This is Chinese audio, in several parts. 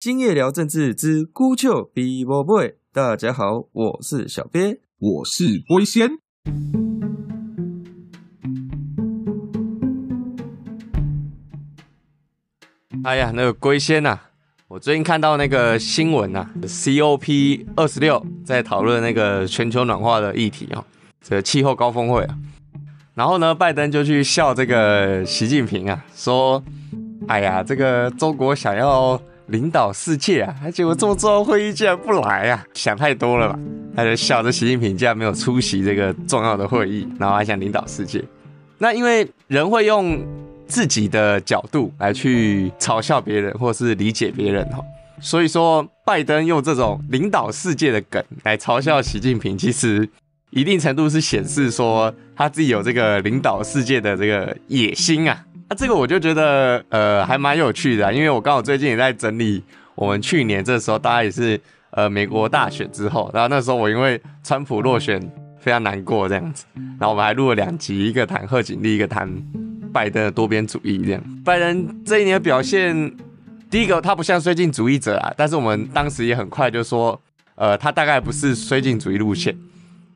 今夜聊政治之孤丘比伯 boy，大家好，我是小鳖，我是龟仙。哎呀，那个龟仙呐，我最近看到那个新闻呐，COP 二十六在讨论那个全球暖化的议题哦，这个气候高峰会啊。然后呢，拜登就去笑这个习近平啊，说：“哎呀，这个中国想要领导世界啊，结果这么重要会议竟然不来啊，想太多了吧？”他就笑着习近平竟然没有出席这个重要的会议，然后还想领导世界。那因为人会用自己的角度来去嘲笑别人，或是理解别人哈，所以说拜登用这种领导世界的梗来嘲笑习近平，其实。一定程度是显示说他自己有这个领导世界的这个野心啊，那这个我就觉得呃还蛮有趣的，因为我刚好最近也在整理我们去年这时候大家也是呃美国大选之后，然后那时候我因为川普落选非常难过这样子，然后我们还录了两集，一个谈贺锦丽，一个谈拜登的多边主义这样。拜登这一年的表现，第一个他不像绥靖主义者啊，但是我们当时也很快就说，呃他大概不是绥靖主义路线。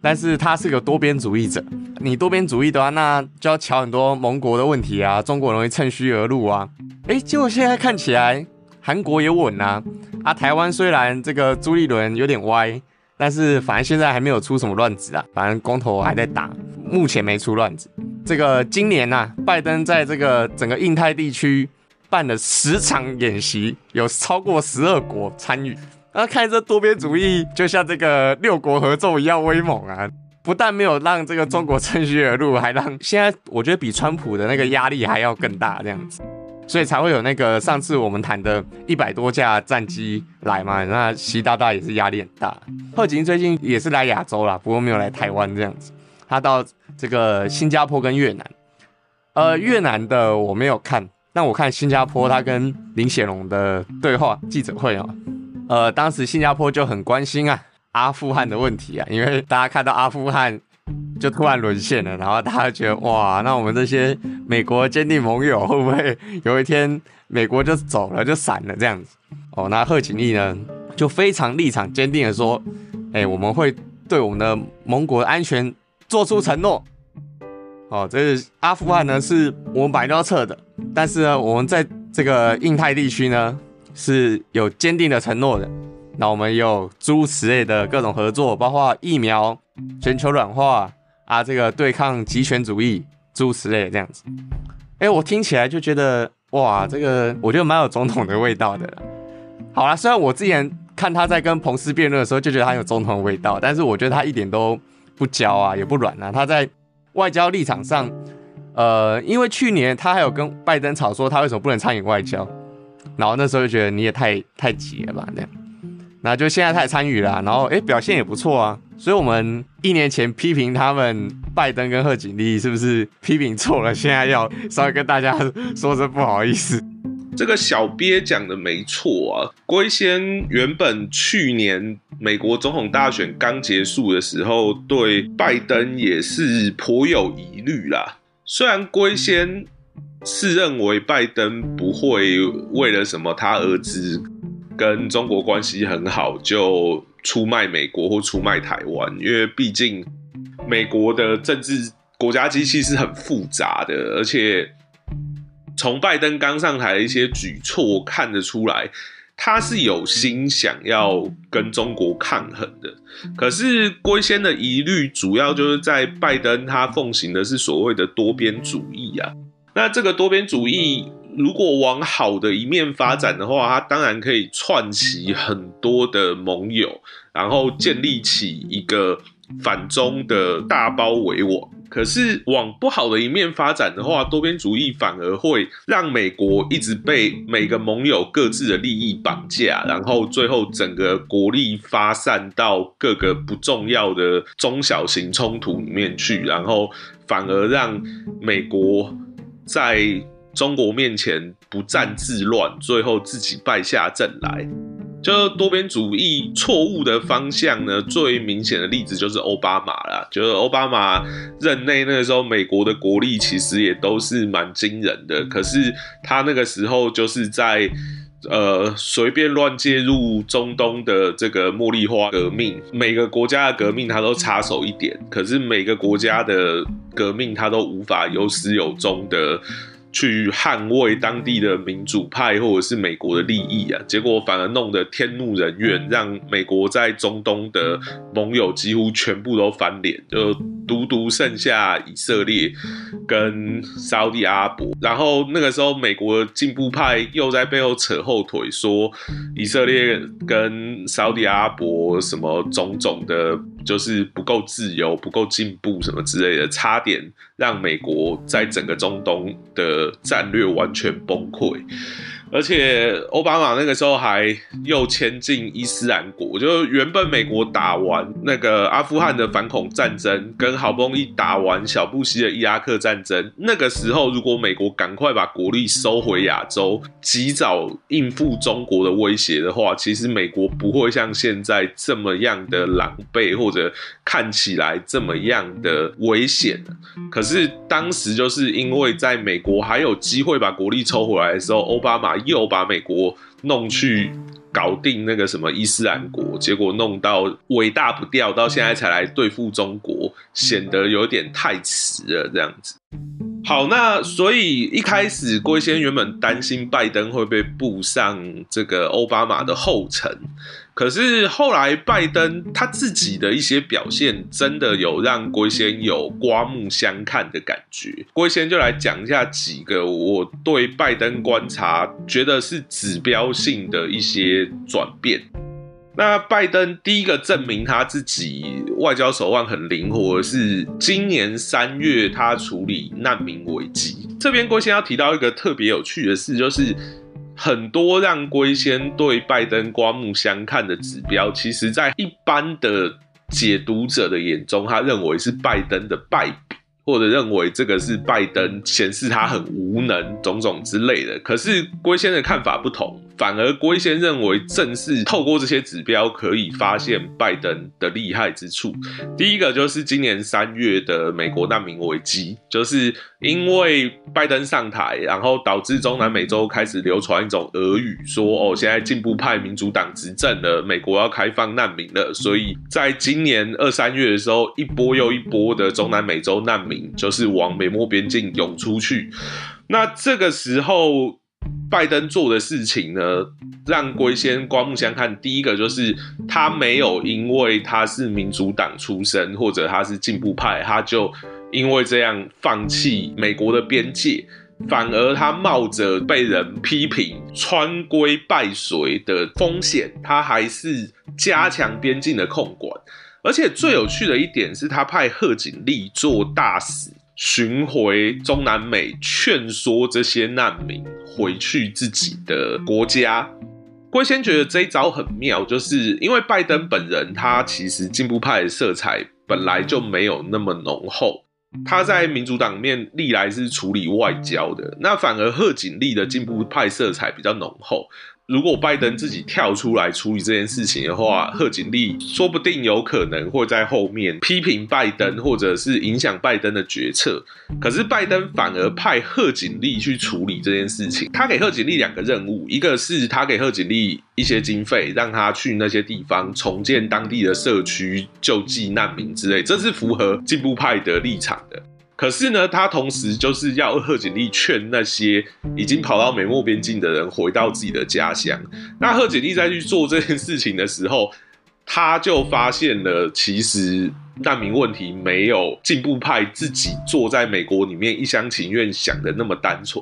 但是他是个多边主义者，你多边主义的话，那就要瞧很多盟国的问题啊，中国容易趁虚而入啊。哎，结果现在看起来韩国也稳啊，啊，台湾虽然这个朱立伦有点歪，但是反正现在还没有出什么乱子啊，反正公投还在打，目前没出乱子。这个今年呐，拜登在这个整个印太地区办了十场演习，有超过十二国参与。那看这多边主义，就像这个六国合奏一样威猛啊！不但没有让这个中国趁虚而入，还让现在我觉得比川普的那个压力还要更大这样子，所以才会有那个上次我们谈的一百多架战机来嘛。那习大大也是压力很大。贺锦最近也是来亚洲啦，不过没有来台湾这样子。他到这个新加坡跟越南，呃，越南的我没有看，但我看新加坡他跟林显龙的对话记者会啊。呃，当时新加坡就很关心啊阿富汗的问题啊，因为大家看到阿富汗就突然沦陷了，然后大家觉得哇，那我们这些美国坚定盟友会不会有一天美国就走了就散了这样子？哦，那贺锦丽呢就非常立场坚定的说，哎，我们会对我们的盟国安全做出承诺。哦，这是阿富汗呢是我们本来要撤的，但是呢，我们在这个印太地区呢。是有坚定的承诺的，那我们有诸如此类的各种合作，包括疫苗、全球软化啊，这个对抗极权主义诸如此类这样子。哎，我听起来就觉得哇，这个我觉得蛮有总统的味道的。好啦，虽然我之前看他在跟彭斯辩论的时候就觉得他有总统的味道，但是我觉得他一点都不骄啊，也不软啊。他在外交立场上，呃，因为去年他还有跟拜登吵说他为什么不能参与外交。然后那时候就觉得你也太太急了吧，那样，那就现在他也参与了，然后哎表现也不错啊，所以我们一年前批评他们拜登跟贺锦丽是不是批评错了？现在要稍微跟大家说声不好意思。这个小鳖讲的没错啊，龟仙原本去年美国总统大选刚结束的时候，对拜登也是颇有疑虑啦，虽然龟仙。是认为拜登不会为了什么他儿子跟中国关系很好就出卖美国或出卖台湾，因为毕竟美国的政治国家机器是很复杂的，而且从拜登刚上台的一些举措看得出来，他是有心想要跟中国抗衡的。可是龟仙的疑虑主要就是在拜登他奉行的是所谓的多边主义啊。那这个多边主义如果往好的一面发展的话，它当然可以串起很多的盟友，然后建立起一个反中的大包围网。可是往不好的一面发展的话，多边主义反而会让美国一直被每个盟友各自的利益绑架，然后最后整个国力发散到各个不重要的中小型冲突里面去，然后反而让美国。在中国面前不战自乱，最后自己败下阵来，就多边主义错误的方向呢？最明显的例子就是奥巴马啦，就是奥巴马任内那个时候，美国的国力其实也都是蛮惊人的，可是他那个时候就是在呃随便乱介入中东的这个茉莉花革命，每个国家的革命他都插手一点，可是每个国家的革命他都无法有始有终的。去捍卫当地的民主派或者是美国的利益啊，结果反而弄得天怒人怨，让美国在中东的盟友几乎全部都翻脸，就独独剩下以色列跟沙地阿拉伯。然后那个时候，美国进步派又在背后扯后腿，说以色列跟沙地阿拉伯什么种种的。就是不够自由、不够进步什么之类的，差点让美国在整个中东的战略完全崩溃。而且奥巴马那个时候还又迁进伊斯兰国，就原本美国打完那个阿富汗的反恐战争，跟好不容易打完小布希的伊拉克战争，那个时候如果美国赶快把国力收回亚洲，及早应付中国的威胁的话，其实美国不会像现在这么样的狼狈，或者看起来这么样的危险。可是当时就是因为在美国还有机会把国力抽回来的时候，奥巴马。又把美国弄去搞定那个什么伊斯兰国，结果弄到伟大不掉，到现在才来对付中国，显得有点太迟了，这样子。好，那所以一开始郭先原本担心拜登会被步上这个奥巴马的后尘。可是后来，拜登他自己的一些表现，真的有让龟仙有刮目相看的感觉。龟仙就来讲一下几个我对拜登观察觉得是指标性的一些转变。那拜登第一个证明他自己外交手腕很灵活，是今年三月他处理难民危机。这边龟仙要提到一个特别有趣的事，就是。很多让龟仙对拜登刮目相看的指标，其实在一般的解读者的眼中，他认为是拜登的败笔。或者认为这个是拜登显示他很无能，种种之类的。可是龟仙的看法不同，反而龟仙认为正是透过这些指标可以发现拜登的厉害之处。第一个就是今年三月的美国难民危机，就是因为拜登上台，然后导致中南美洲开始流传一种俄语，说哦，现在进步派民主党执政了，美国要开放难民了。所以在今年二三月的时候，一波又一波的中南美洲难民。就是往美墨边境涌出去，那这个时候拜登做的事情呢，让龟仙刮目相看。第一个就是他没有因为他是民主党出身或者他是进步派，他就因为这样放弃美国的边界，反而他冒着被人批评穿规败随的风险，他还是加强边境的控管。而且最有趣的一点是他派贺锦丽做大使，巡回中南美，劝说这些难民回去自己的国家。龟先觉得这一招很妙，就是因为拜登本人他其实进步派的色彩本来就没有那么浓厚，他在民主党面历来是处理外交的，那反而贺锦丽的进步派色彩比较浓厚。如果拜登自己跳出来处理这件事情的话，贺锦丽说不定有可能会在后面批评拜登，或者是影响拜登的决策。可是拜登反而派贺锦丽去处理这件事情。他给贺锦丽两个任务，一个是他给贺锦丽一些经费，让他去那些地方重建当地的社区、救济难民之类，这是符合进步派的立场的。可是呢，他同时就是要贺锦丽劝那些已经跑到美墨边境的人回到自己的家乡。那贺锦丽在去做这件事情的时候，他就发现了，其实难民问题没有进步派自己坐在美国里面一厢情愿想的那么单纯。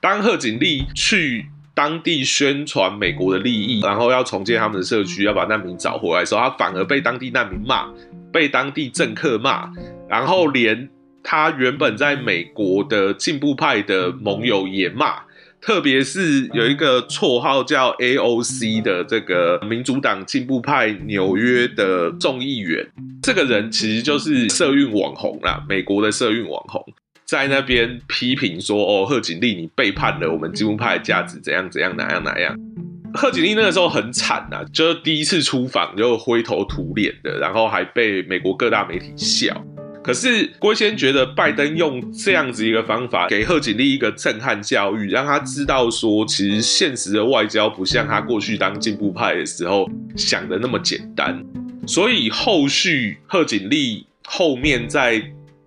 当贺锦丽去当地宣传美国的利益，然后要重建他们的社区，要把难民找回来的时候，他反而被当地难民骂，被当地政客骂，然后连。他原本在美国的进步派的盟友也骂，特别是有一个绰号叫 AOC 的这个民主党进步派纽约的众议员，这个人其实就是社运网红啦，美国的社运网红，在那边批评说：“哦，贺锦丽，你背叛了我们进步派的价值，怎样怎样，哪样哪样。”贺锦丽那个时候很惨呐，就是第一次出访就灰头土脸的，然后还被美国各大媒体笑。可是郭先觉得拜登用这样子一个方法给贺锦丽一个震撼教育，让他知道说，其实现实的外交不像他过去当进步派的时候想的那么简单。所以后续贺锦丽后面在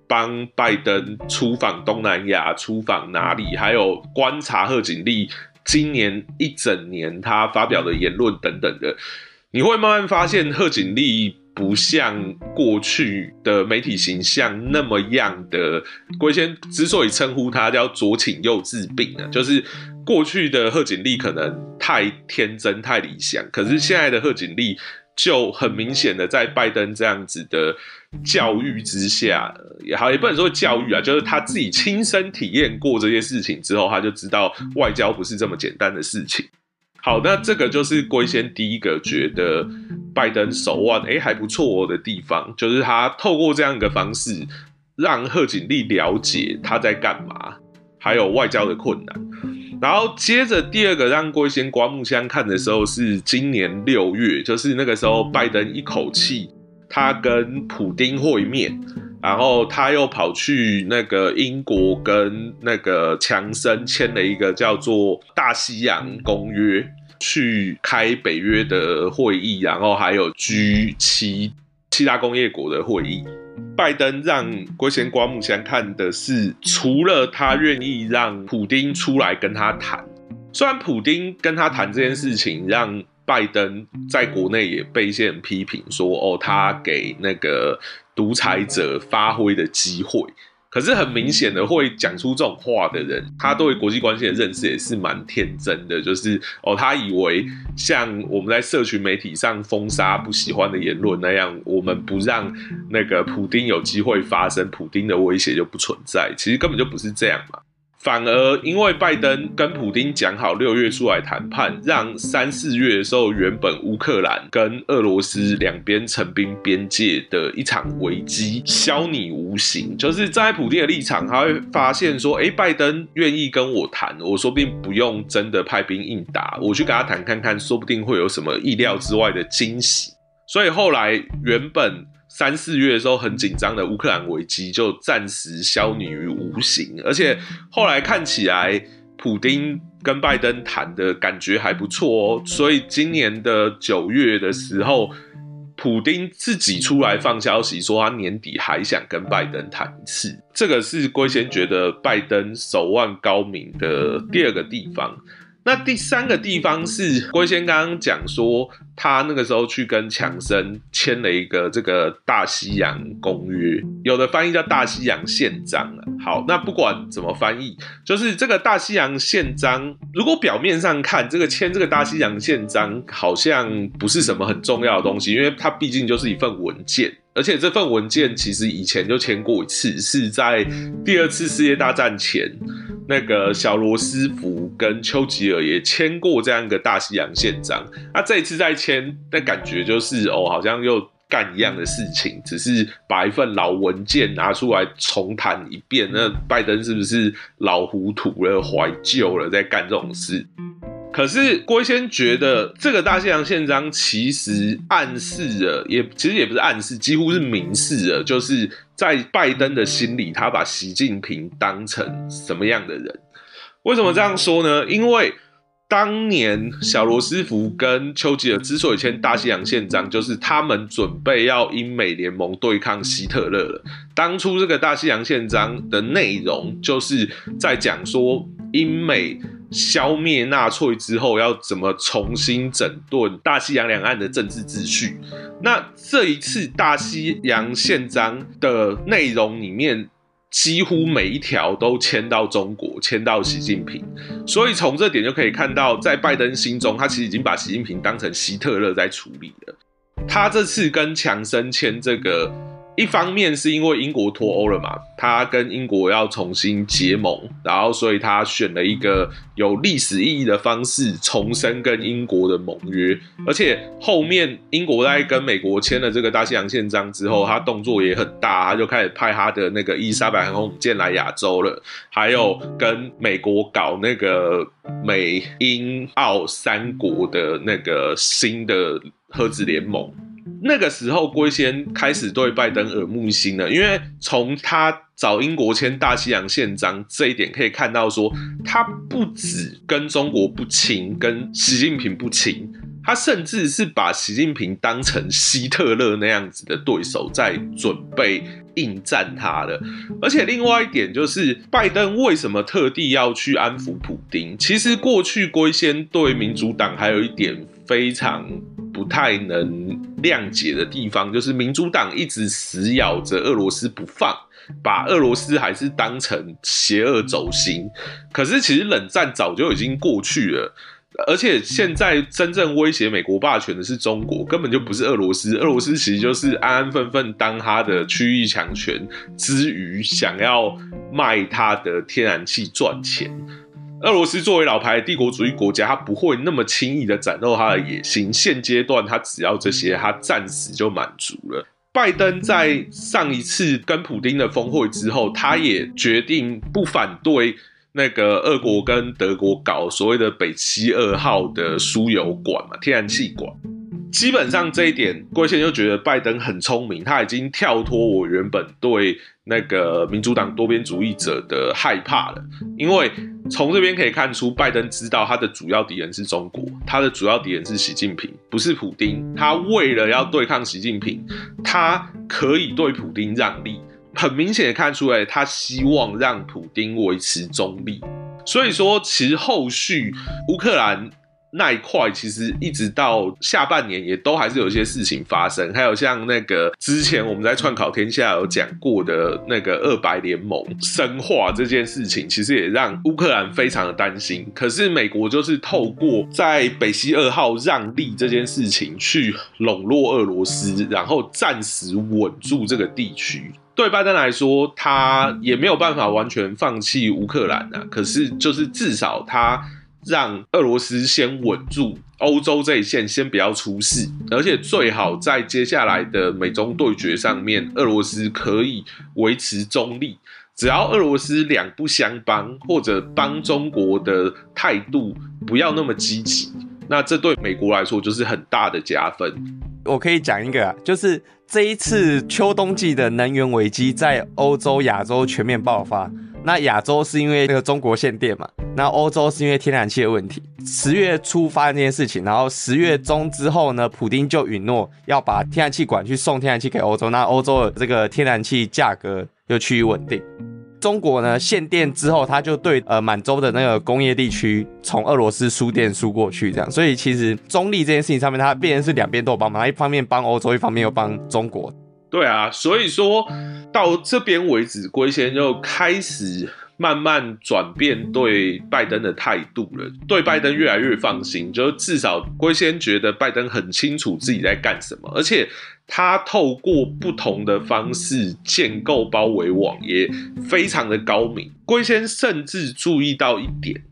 帮拜登出访东南亚、出访哪里，还有观察贺锦丽今年一整年他发表的言论等等的，你会慢慢发现贺锦丽。不像过去的媒体形象那么样的，龟仙之所以称呼他叫左倾右治病呢，就是过去的贺锦丽可能太天真、太理想，可是现在的贺锦丽就很明显的在拜登这样子的教育之下，也好也不能说教育啊，就是他自己亲身体验过这些事情之后，他就知道外交不是这么简单的事情。好，那这个就是龟仙第一个觉得拜登手腕哎还不错的地方，就是他透过这样一个方式，让贺锦丽了解他在干嘛，还有外交的困难。然后接着第二个让龟仙刮目相看的时候是今年六月，就是那个时候拜登一口气他跟普丁会面。然后他又跑去那个英国跟那个强生签了一个叫做大西洋公约，去开北约的会议，然后还有 G 七七大工业国的会议。拜登让龟贤刮目相看的是，除了他愿意让普丁出来跟他谈，虽然普丁跟他谈这件事情让。拜登在国内也被一些人批评说：“哦，他给那个独裁者发挥的机会。”可是很明显的，会讲出这种话的人，他对国际关系的认识也是蛮天真的。就是哦，他以为像我们在社群媒体上封杀不喜欢的言论那样，我们不让那个普丁有机会发生，普丁的威胁就不存在。其实根本就不是这样嘛。反而因为拜登跟普京讲好六月出来谈判，让三四月的时候，原本乌克兰跟俄罗斯两边成兵边界的一场危机消弭无形。就是在普京的立场，他会发现说：“哎，拜登愿意跟我谈，我说不定不用真的派兵应打，我去跟他谈看看，说不定会有什么意料之外的惊喜。”所以后来原本。三四月的时候很紧张的乌克兰危机就暂时消弭于无形，而且后来看起来，普丁跟拜登谈的感觉还不错哦。所以今年的九月的时候，普丁自己出来放消息说，他年底还想跟拜登谈一次。这个是龟先觉得拜登手腕高明的第二个地方。那第三个地方是龟仙刚刚讲说，他那个时候去跟强生签了一个这个大西洋公约，有的翻译叫大西洋宪章啊。好，那不管怎么翻译，就是这个大西洋宪章，如果表面上看，这个签这个大西洋宪章好像不是什么很重要的东西，因为它毕竟就是一份文件。而且这份文件其实以前就签过一次，是在第二次世界大战前，那个小罗斯福跟丘吉尔也签过这样一个大西洋宪章。那这一次再签，那感觉就是哦，好像又干一样的事情，只是把一份老文件拿出来重谈一遍。那拜登是不是老糊涂了、怀旧了，在干这种事？可是郭先觉得这个大西洋宪章其实暗示了，也其实也不是暗示，几乎是明示了，就是在拜登的心里，他把习近平当成什么样的人？为什么这样说呢？因为当年小罗斯福跟丘吉尔之所以签大西洋宪章，就是他们准备要英美联盟对抗希特勒了。当初这个大西洋宪章的内容，就是在讲说英美。消灭纳粹之后，要怎么重新整顿大西洋两岸的政治秩序？那这一次大西洋宪章的内容里面，几乎每一条都签到中国，签到习近平。所以从这点就可以看到，在拜登心中，他其实已经把习近平当成希特勒在处理了。他这次跟强生签这个。一方面是因为英国脱欧了嘛，他跟英国要重新结盟，然后所以他选了一个有历史意义的方式重申跟英国的盟约，而且后面英国在跟美国签了这个大西洋宪章之后，他动作也很大，他就开始派他的那个伊莎白航空母舰来亚洲了，还有跟美国搞那个美英澳三国的那个新的核子联盟。那个时候，龟仙开始对拜登耳目一新了，因为从他找英国签大西洋宪章这一点可以看到，说他不止跟中国不亲，跟习近平不亲，他甚至是把习近平当成希特勒那样子的对手，在准备应战他的。而且另外一点就是，拜登为什么特地要去安抚普丁？其实过去龟仙对民主党还有一点非常。不太能谅解的地方，就是民主党一直死咬着俄罗斯不放，把俄罗斯还是当成邪恶轴心。可是其实冷战早就已经过去了，而且现在真正威胁美国霸权的是中国，根本就不是俄罗斯。俄罗斯其实就是安安分分当他的区域强权之余，想要卖他的天然气赚钱。俄罗斯作为老牌帝国主义国家，他不会那么轻易的展露他的野心。现阶段，他只要这些，他暂时就满足了。拜登在上一次跟普京的峰会之后，他也决定不反对那个俄国跟德国搞所谓的北溪二号的输油管嘛，天然气管。基本上这一点，郭先就觉得拜登很聪明，他已经跳脱我原本对那个民主党多边主义者的害怕了。因为从这边可以看出，拜登知道他的主要敌人是中国，他的主要敌人是习近平，不是普丁。他为了要对抗习近平，他可以对普丁让利，很明显的看出来，他希望让普丁维持中立。所以说，其实后续乌克兰。那一块其实一直到下半年也都还是有一些事情发生，还有像那个之前我们在串考天下有讲过的那个二白联盟深化这件事情，其实也让乌克兰非常的担心。可是美国就是透过在北溪二号让利这件事情去笼络俄罗斯，然后暂时稳住这个地区。对拜登来说，他也没有办法完全放弃乌克兰啊。可是就是至少他。让俄罗斯先稳住欧洲这一线，先不要出事，而且最好在接下来的美中对决上面，俄罗斯可以维持中立。只要俄罗斯两不相帮，或者帮中国的态度不要那么积极，那这对美国来说就是很大的加分。我可以讲一个，就是这一次秋冬季的能源危机在欧洲、亚洲全面爆发。那亚洲是因为那个中国限电嘛？那欧洲是因为天然气的问题。十月初发生这件事情，然后十月中之后呢，普丁就允诺要把天然气管去送天然气给欧洲，那欧洲的这个天然气价格又趋于稳定。中国呢限电之后，他就对呃满洲的那个工业地区从俄罗斯输电输过去，这样。所以其实中立这件事情上面，它变成是两边都有帮忙，一方面帮欧洲，一方面又帮中国。对啊，所以说到这边为止，龟仙就开始慢慢转变对拜登的态度了，对拜登越来越放心。就至少龟仙觉得拜登很清楚自己在干什么，而且他透过不同的方式建构包围网，也非常的高明。龟仙甚至注意到一点。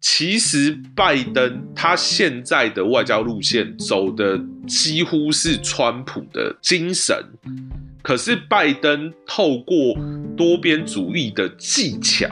其实，拜登他现在的外交路线走的几乎是川普的精神，可是拜登透过多边主义的技巧。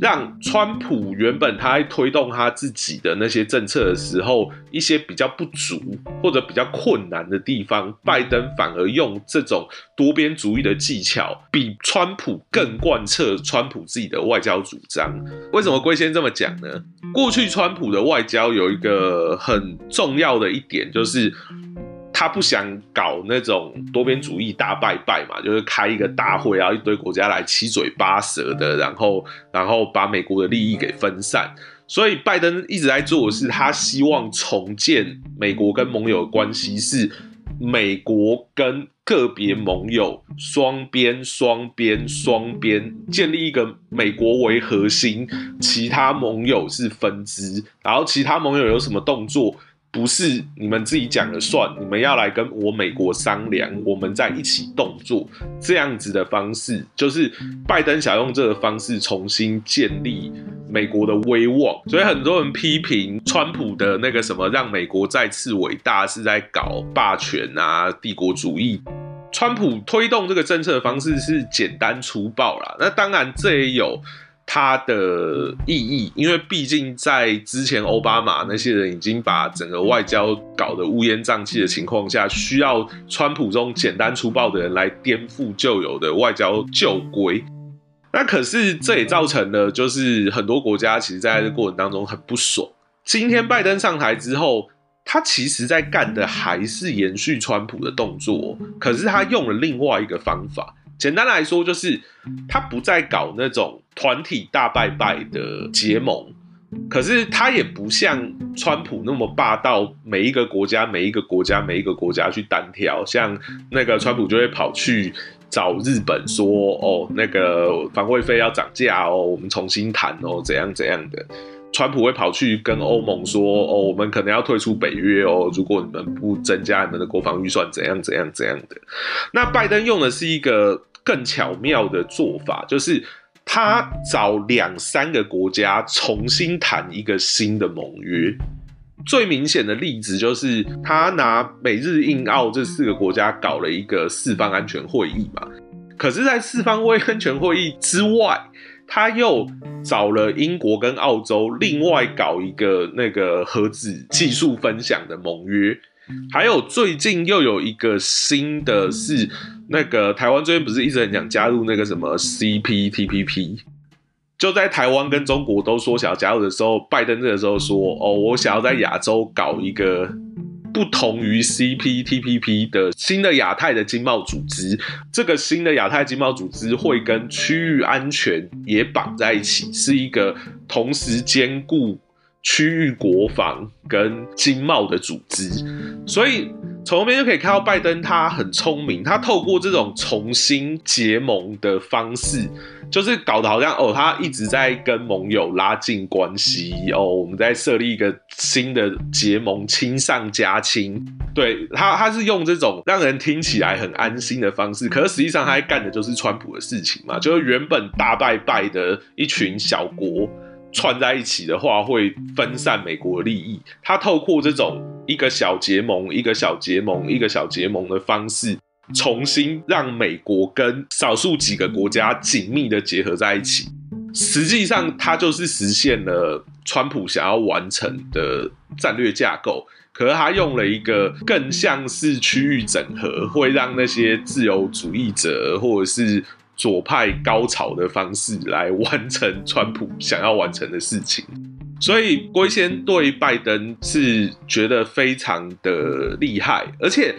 让川普原本他在推动他自己的那些政策的时候，一些比较不足或者比较困难的地方，拜登反而用这种多边主义的技巧，比川普更贯彻川普自己的外交主张。为什么龟先这么讲呢？过去川普的外交有一个很重要的一点，就是。他不想搞那种多边主义大拜拜嘛，就是开一个大会，然后一堆国家来七嘴八舌的，然后然后把美国的利益给分散。所以拜登一直在做的是，他希望重建美国跟盟友的关系，是美国跟个别盟友双边、双边、双边建立一个美国为核心，其他盟友是分支，然后其他盟友有什么动作。不是你们自己讲了算，你们要来跟我美国商量，我们在一起动作，这样子的方式，就是拜登想用这个方式重新建立美国的威望。所以很多人批评川普的那个什么让美国再次伟大，是在搞霸权啊、帝国主义。川普推动这个政策的方式是简单粗暴啦，那当然这也有。它的意义，因为毕竟在之前奥巴马那些人已经把整个外交搞得乌烟瘴气的情况下，需要川普这种简单粗暴的人来颠覆旧有的外交旧规。那可是这也造成了，就是很多国家其实在这过程当中很不爽。今天拜登上台之后，他其实在干的还是延续川普的动作，可是他用了另外一个方法。简单来说，就是他不再搞那种团体大拜拜的结盟，可是他也不像川普那么霸道，每一个国家、每一个国家、每一个国家去单挑。像那个川普就会跑去找日本说：“哦，那个防卫费要涨价哦，我们重新谈哦，怎样怎样的。”川普会跑去跟欧盟说：“哦，我们可能要退出北约哦，如果你们不增加你们的国防预算，怎样怎样怎样的。”那拜登用的是一个更巧妙的做法，就是他找两三个国家重新谈一个新的盟约。最明显的例子就是他拿美日印澳这四个国家搞了一个四方安全会议嘛。可是，在四方位安全会议之外，他又找了英国跟澳洲，另外搞一个那个核子技术分享的盟约，还有最近又有一个新的是那个台湾这边不是一直很想加入那个什么 CPTPP，就在台湾跟中国都说想要加入的时候，拜登这个时候说哦，我想要在亚洲搞一个。不同于 CPTPP 的新的亚太的经贸组织，这个新的亚太经贸组织会跟区域安全也绑在一起，是一个同时兼顾区域国防跟经贸的组织。所以从后面就可以看到，拜登他很聪明，他透过这种重新结盟的方式。就是搞得好像哦，他一直在跟盟友拉近关系哦，我们在设立一个新的结盟，亲上加亲。对他，他是用这种让人听起来很安心的方式，可是实际上他在干的就是川普的事情嘛。就是原本大拜拜的一群小国串在一起的话，会分散美国利益。他透过这种一个小结盟、一个小结盟、一个小结盟的方式。重新让美国跟少数几个国家紧密的结合在一起，实际上它就是实现了川普想要完成的战略架构。可是他用了一个更像是区域整合，会让那些自由主义者或者是左派高潮的方式来完成川普想要完成的事情。所以龟仙对拜登是觉得非常的厉害，而且。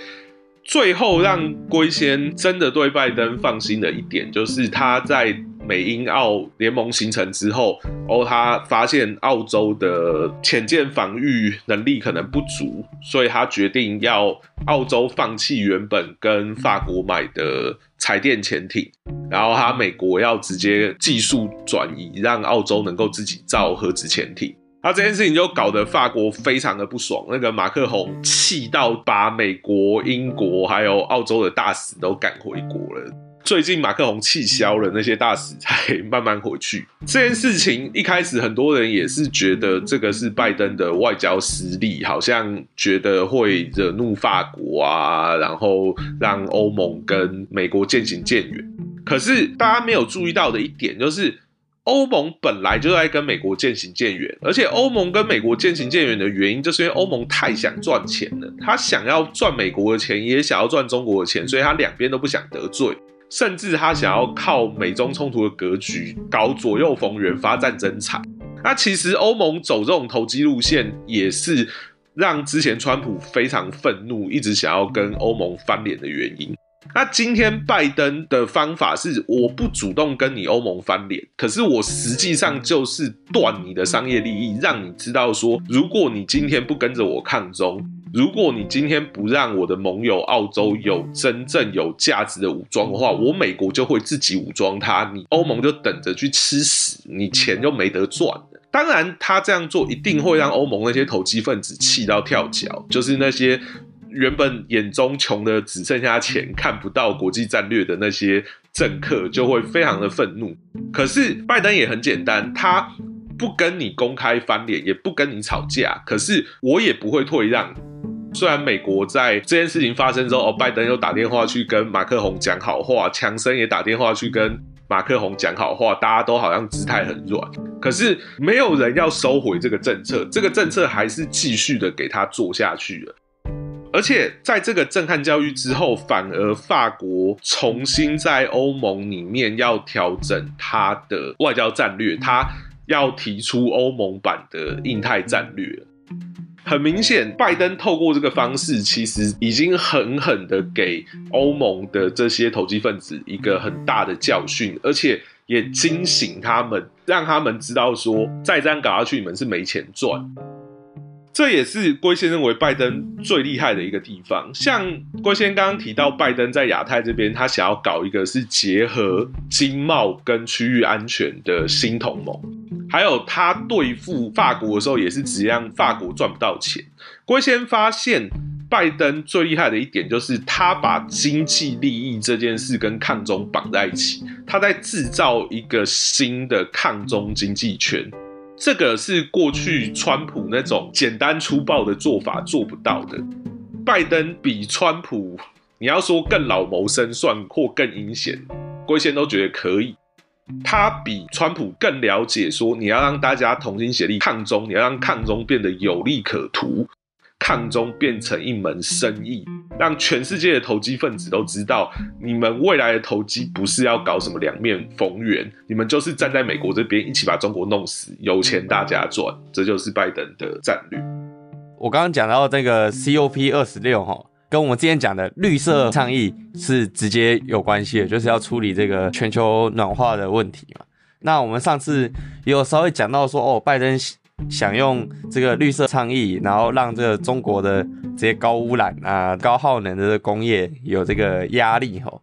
最后让龟仙真的对拜登放心的一点，就是他在美英澳联盟形成之后，哦，他发现澳洲的潜舰防御能力可能不足，所以他决定要澳洲放弃原本跟法国买的彩电潜艇，然后他美国要直接技术转移，让澳洲能够自己造核子潜艇。那这件事情就搞得法国非常的不爽，那个马克宏气到把美国、英国还有澳洲的大使都赶回国了。最近马克宏气消了，那些大使才慢慢回去。这件事情一开始很多人也是觉得这个是拜登的外交失利，好像觉得会惹怒法国啊，然后让欧盟跟美国渐行渐远。可是大家没有注意到的一点就是。欧盟本来就在跟美国渐行渐远，而且欧盟跟美国渐行渐远的原因，就是因为欧盟太想赚钱了。他想要赚美国的钱，也想要赚中国的钱，所以他两边都不想得罪，甚至他想要靠美中冲突的格局搞左右逢源发战争财。那其实欧盟走这种投机路线，也是让之前川普非常愤怒，一直想要跟欧盟翻脸的原因。那今天拜登的方法是，我不主动跟你欧盟翻脸，可是我实际上就是断你的商业利益，让你知道说，如果你今天不跟着我抗中，如果你今天不让我的盟友澳洲有真正有价值的武装的话，我美国就会自己武装它，你欧盟就等着去吃屎，你钱就没得赚了。当然，他这样做一定会让欧盟那些投机分子气到跳脚，就是那些。原本眼中穷的只剩下钱，看不到国际战略的那些政客就会非常的愤怒。可是拜登也很简单，他不跟你公开翻脸，也不跟你吵架，可是我也不会退让。虽然美国在这件事情发生之后，哦，拜登又打电话去跟马克宏讲好话，强生也打电话去跟马克宏讲好话，大家都好像姿态很软，可是没有人要收回这个政策，这个政策还是继续的给他做下去了。而且在这个震撼教育之后，反而法国重新在欧盟里面要调整他的外交战略，他要提出欧盟版的印太战略。很明显，拜登透过这个方式，其实已经狠狠的给欧盟的这些投机分子一个很大的教训，而且也惊醒他们，让他们知道说，再这样搞下去，你们是没钱赚。这也是龟先认为拜登最厉害的一个地方。像龟先刚刚提到，拜登在亚太这边，他想要搞一个是结合经贸跟区域安全的新同盟，还有他对付法国的时候，也是只让法国赚不到钱。龟先发现，拜登最厉害的一点就是他把经济利益这件事跟抗中绑在一起，他在制造一个新的抗中经济圈。这个是过去川普那种简单粗暴的做法做不到的。拜登比川普，你要说更老谋深算或更阴险，龟仙都觉得可以。他比川普更了解，说你要让大家同心协力抗中，你要让抗中变得有利可图。抗中变成一门生意，让全世界的投机分子都知道，你们未来的投机不是要搞什么两面逢源，你们就是站在美国这边，一起把中国弄死，有钱大家赚，这就是拜登的战略。我刚刚讲到这个 COP 二十六哈，跟我们之前讲的绿色倡议是直接有关系的，就是要处理这个全球暖化的问题嘛。那我们上次也有稍微讲到说，哦，拜登。想用这个绿色倡议，然后让这个中国的这些高污染啊、高耗能的工业有这个压力吼。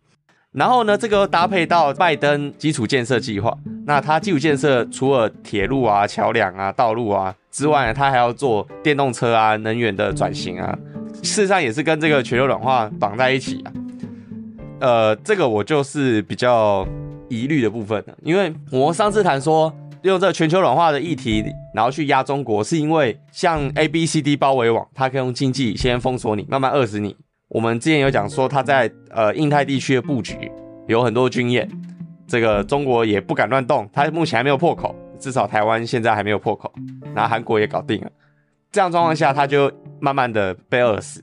然后呢，这个搭配到拜登基础建设计划，那他基础建设除了铁路啊、桥梁啊、道路啊之外，他还要做电动车啊、能源的转型啊，事实上也是跟这个全球暖化绑在一起啊。呃，这个我就是比较疑虑的部分了，因为我上次谈说。用这全球软化的议题，然后去压中国，是因为像 A B C D 包围网，它可以用经济先封锁你，慢慢饿死你。我们之前有讲说，它在呃印太地区的布局有很多经验，这个中国也不敢乱动，它目前还没有破口，至少台湾现在还没有破口，然后韩国也搞定了。这样状况下，它就慢慢的被饿死，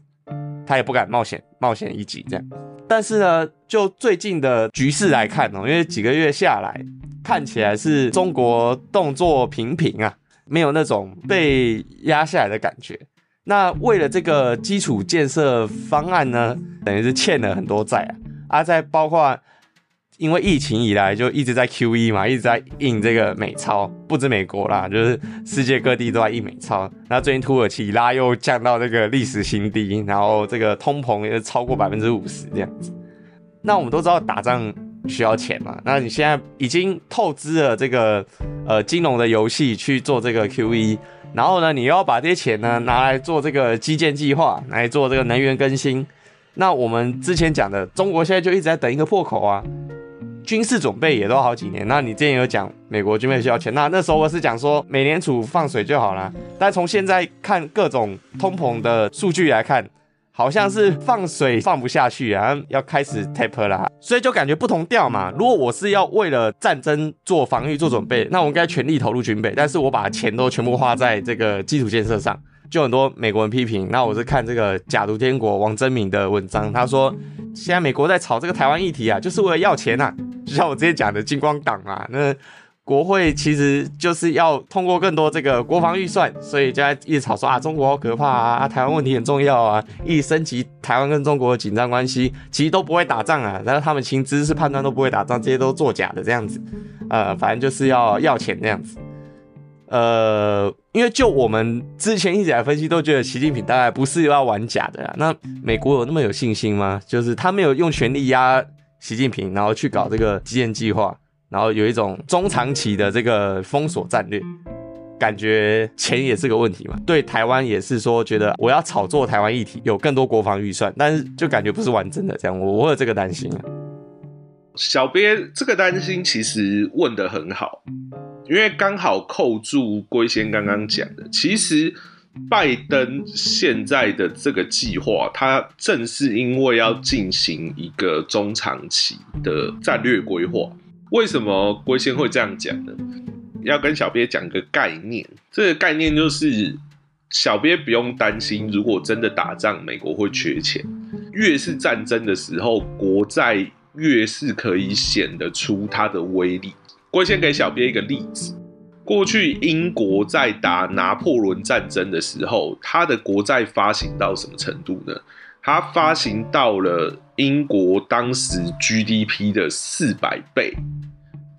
它也不敢冒险冒险一击这样。但是呢，就最近的局势来看哦，因为几个月下来。看起来是中国动作频频啊，没有那种被压下来的感觉。那为了这个基础建设方案呢，等于是欠了很多债啊。啊，在包括因为疫情以来就一直在 QE 嘛，一直在印这个美钞，不止美国啦，就是世界各地都在印美钞。那最近土耳其拉又降到这个历史新低，然后这个通膨也超过百分之五十这样子。那我们都知道打仗。需要钱嘛？那你现在已经透支了这个呃金融的游戏去做这个 QE，然后呢，你又要把这些钱呢拿来做这个基建计划，来做这个能源更新。那我们之前讲的，中国现在就一直在等一个破口啊，军事准备也都好几年。那你之前有讲美国军备需要钱，那那时候我是讲说美联储放水就好了，但从现在看各种通膨的数据来看。好像是放水放不下去啊，要开始 taper 了，所以就感觉不同调嘛。如果我是要为了战争做防御做准备，那我应该全力投入军备，但是我把钱都全部花在这个基础建设上，就很多美国人批评。那我是看这个假如天国王真明的文章，他说现在美国在炒这个台湾议题啊，就是为了要钱呐，就像我之前讲的金光党啊，那。国会其实就是要通过更多这个国防预算，所以就在一直吵说啊，中国好可怕啊，台湾问题很重要啊，一直升级台湾跟中国的紧张关系，其实都不会打仗啊，然后他们凭知识判断都不会打仗，这些都作假的这样子，呃，反正就是要要钱这样子，呃，因为就我们之前一直来分析，都觉得习近平大概不是要玩假的啦，那美国有那么有信心吗？就是他没有用权力压习近平，然后去搞这个基建计划。然后有一种中长期的这个封锁战略，感觉钱也是个问题嘛。对台湾也是说，觉得我要炒作台湾议题，有更多国防预算，但是就感觉不是完整的这样。我我有这个担心啊。小编这个担心其实问的很好，因为刚好扣住龟仙刚刚讲的，其实拜登现在的这个计划，他正是因为要进行一个中长期的战略规划。为什么龟仙会这样讲呢？要跟小鳖讲个概念，这个概念就是小鳖不用担心，如果真的打仗，美国会缺钱。越是战争的时候，国债越是可以显得出它的威力。龟先给小鳖一个例子：过去英国在打拿破仑战争的时候，它的国债发行到什么程度呢？它发行到了英国当时 GDP 的四百倍。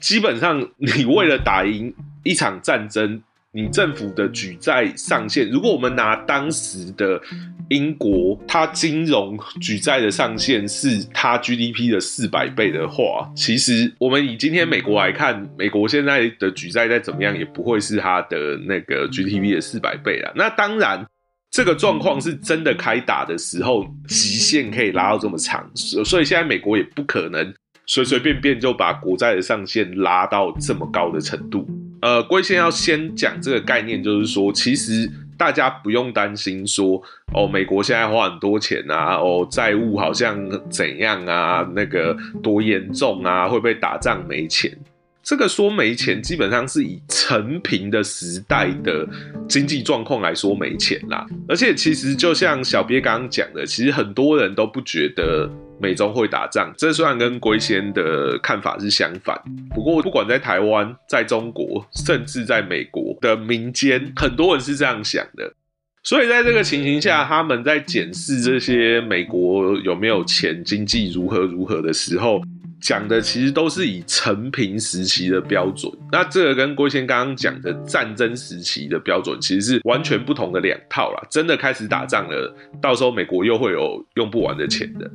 基本上，你为了打赢一场战争，你政府的举债上限，如果我们拿当时的英国，它金融举债的上限是它 GDP 的四百倍的话，其实我们以今天美国来看，美国现在的举债再怎么样，也不会是它的那个 GDP 的四百倍了。那当然，这个状况是真的开打的时候，极限可以拉到这么长，所以现在美国也不可能。随随便便就把国债的上限拉到这么高的程度，呃，龟先要先讲这个概念，就是说，其实大家不用担心说，哦，美国现在花很多钱啊，哦，债务好像怎样啊，那个多严重啊，会不会打仗没钱？这个说没钱，基本上是以成平的时代的经济状况来说没钱啦。而且其实就像小鳖刚刚讲的，其实很多人都不觉得。美中会打仗，这虽然跟龟仙的看法是相反，不过不管在台湾、在中国，甚至在美国的民间，很多人是这样想的。所以在这个情形下，他们在检视这些美国有没有钱、经济如何如何的时候，讲的其实都是以成平时期的标准。那这个跟龟仙刚刚讲的战争时期的标准，其实是完全不同的两套啦。真的开始打仗了，到时候美国又会有用不完的钱的。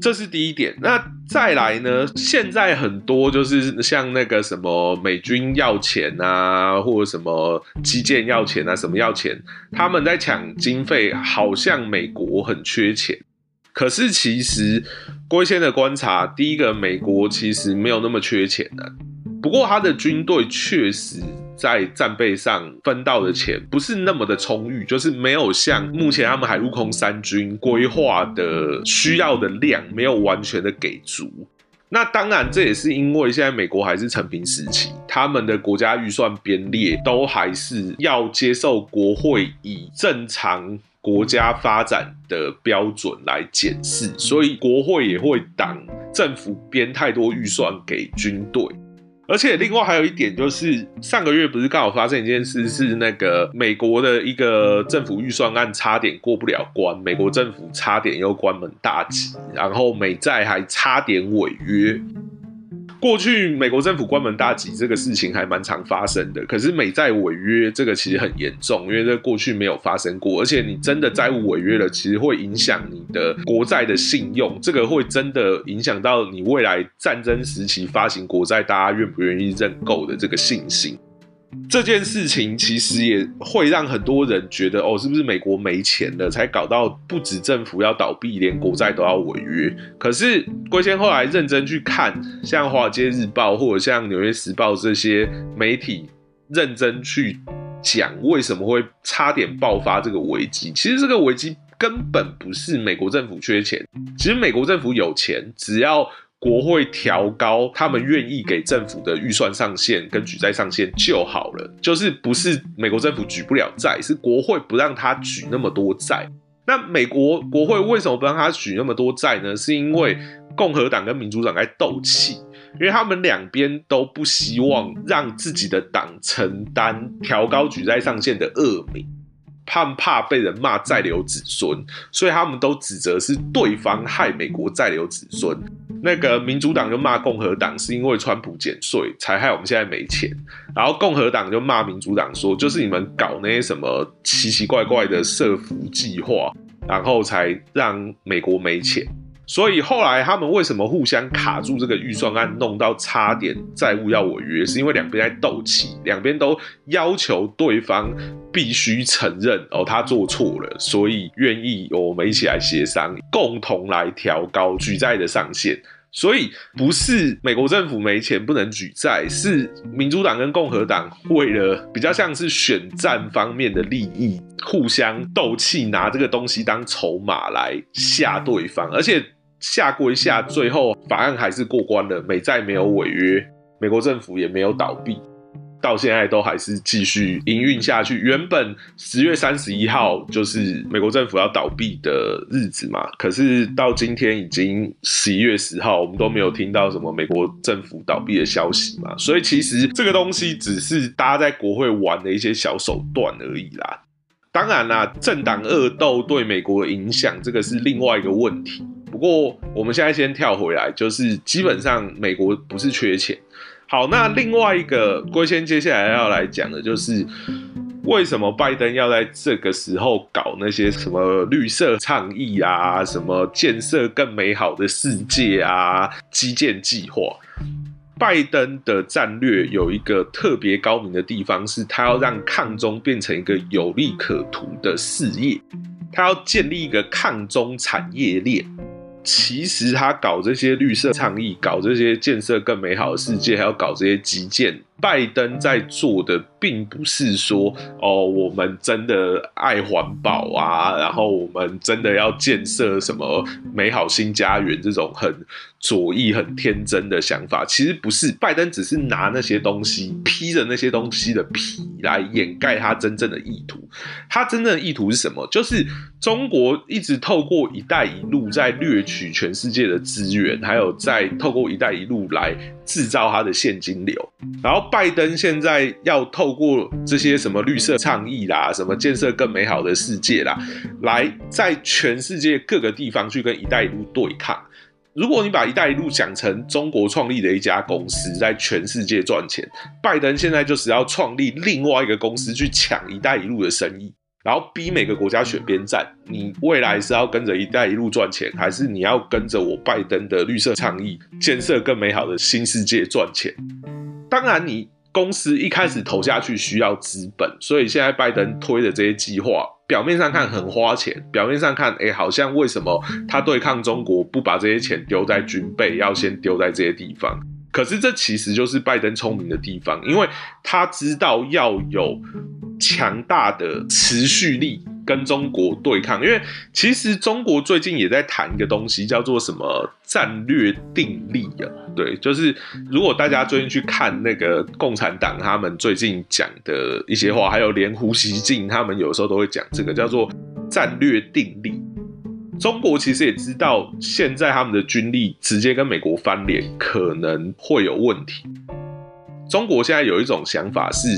这是第一点，那再来呢？现在很多就是像那个什么美军要钱啊，或者什么基建要钱啊，什么要钱，他们在抢经费，好像美国很缺钱。可是其实龟仙的观察，第一个，美国其实没有那么缺钱的，不过他的军队确实。在战备上分到的钱不是那么的充裕，就是没有像目前他们海陆空三军规划的需要的量没有完全的给足。那当然这也是因为现在美国还是成平时期，他们的国家预算编列都还是要接受国会以正常国家发展的标准来检视，所以国会也会挡政府编太多预算给军队。而且另外还有一点就是，上个月不是刚好发生一件事，是那个美国的一个政府预算案差点过不了关，美国政府差点又关门大吉，然后美债还差点违约。过去美国政府关门大吉这个事情还蛮常发生的，可是美债违约这个其实很严重，因为这过去没有发生过，而且你真的债务违约了，其实会影响你的国债的信用，这个会真的影响到你未来战争时期发行国债，大家愿不愿意认购的这个信心。这件事情其实也会让很多人觉得，哦，是不是美国没钱了，才搞到不止政府要倒闭，连国债都要违约？可是龟仙后来认真去看，像《华尔街日报》或者像《纽约时报》这些媒体，认真去讲为什么会差点爆发这个危机。其实这个危机根本不是美国政府缺钱，其实美国政府有钱，只要。国会调高他们愿意给政府的预算上限跟举债上限就好了，就是不是美国政府举不了债，是国会不让他举那么多债。那美国国会为什么不让他举那么多债呢？是因为共和党跟民主党在斗气，因为他们两边都不希望让自己的党承担调高举债上限的恶名。怕怕被人骂再留子孙，所以他们都指责是对方害美国再留子孙。那个民主党就骂共和党是因为川普减税才害我们现在没钱，然后共和党就骂民主党说就是你们搞那些什么奇奇怪怪的设伏计划，然后才让美国没钱。所以后来他们为什么互相卡住这个预算案，弄到差点债务要违约，是因为两边在斗气，两边都要求对方必须承认哦，他做错了，所以愿意我们一起来协商，共同来调高举债的上限。所以不是美国政府没钱不能举债，是民主党跟共和党为了比较像是选战方面的利益，互相斗气，拿这个东西当筹码来吓对方，而且。下过一下，最后法案还是过关了，美债没有违约。美国政府也没有倒闭。到现在都还是继续营运下去。原本十月三十一号就是美国政府要倒闭的日子嘛，可是到今天已经十一月十号，我们都没有听到什么美国政府倒闭的消息嘛。所以其实这个东西只是大家在国会玩的一些小手段而已啦。当然啦，政党恶斗对美国的影响，这个是另外一个问题。不过我们现在先跳回来，就是基本上美国不是缺钱。好，那另外一个龟仙接下来要来讲的就是，为什么拜登要在这个时候搞那些什么绿色倡议啊，什么建设更美好的世界啊，基建计划？拜登的战略有一个特别高明的地方，是他要让抗中变成一个有利可图的事业，他要建立一个抗中产业链。其实他搞这些绿色倡议，搞这些建设更美好的世界，还要搞这些基建。拜登在做的，并不是说哦，我们真的爱环保啊，然后我们真的要建设什么美好新家园这种很左翼、很天真的想法。其实不是，拜登只是拿那些东西披着那些东西的皮来掩盖他真正的意图。他真正的意图是什么？就是中国一直透过“一带一路”在掠取全世界的资源，还有在透过“一带一路”来。制造它的现金流，然后拜登现在要透过这些什么绿色倡议啦，什么建设更美好的世界啦，来在全世界各个地方去跟“一带一路”对抗。如果你把“一带一路”讲成中国创立的一家公司，在全世界赚钱，拜登现在就是要创立另外一个公司去抢“一带一路”的生意。然后逼每个国家选边站，你未来是要跟着“一带一路”赚钱，还是你要跟着我拜登的绿色倡议，建设更美好的新世界赚钱？当然，你公司一开始投下去需要资本，所以现在拜登推的这些计划，表面上看很花钱，表面上看，哎，好像为什么他对抗中国不把这些钱丢在军备，要先丢在这些地方？可是这其实就是拜登聪明的地方，因为他知道要有。强大的持续力跟中国对抗，因为其实中国最近也在谈一个东西，叫做什么战略定力啊？对，就是如果大家最近去看那个共产党他们最近讲的一些话，还有连胡锡进他们有时候都会讲这个叫做战略定力。中国其实也知道，现在他们的军力直接跟美国翻脸可能会有问题。中国现在有一种想法是，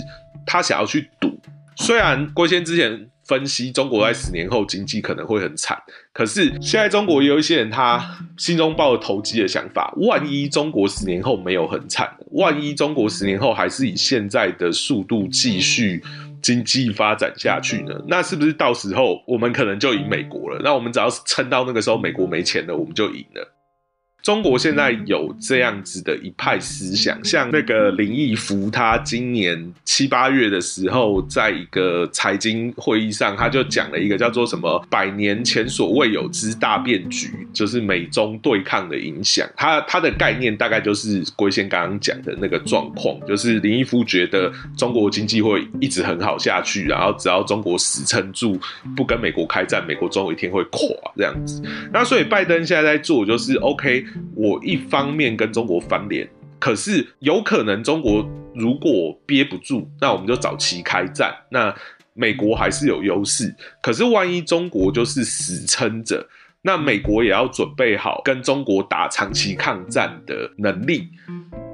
他想要去赌。虽然郭先之前分析中国在十年后经济可能会很惨，可是现在中国也有一些人他心中抱着投机的想法。万一中国十年后没有很惨，万一中国十年后还是以现在的速度继续经济发展下去呢？那是不是到时候我们可能就赢美国了？那我们只要是撑到那个时候，美国没钱了，我们就赢了。中国现在有这样子的一派思想，像那个林毅夫，他今年七八月的时候，在一个财经会议上，他就讲了一个叫做什么“百年前所未有之大变局”，就是美中对抗的影响。他他的概念大概就是龟先刚刚讲的那个状况，就是林毅夫觉得中国经济会一直很好下去，然后只要中国死撑住，不跟美国开战，美国总有一天会垮这样子。那所以拜登现在在做就是 OK。我一方面跟中国翻脸，可是有可能中国如果憋不住，那我们就早期开战，那美国还是有优势。可是万一中国就是死撑着，那美国也要准备好跟中国打长期抗战的能力。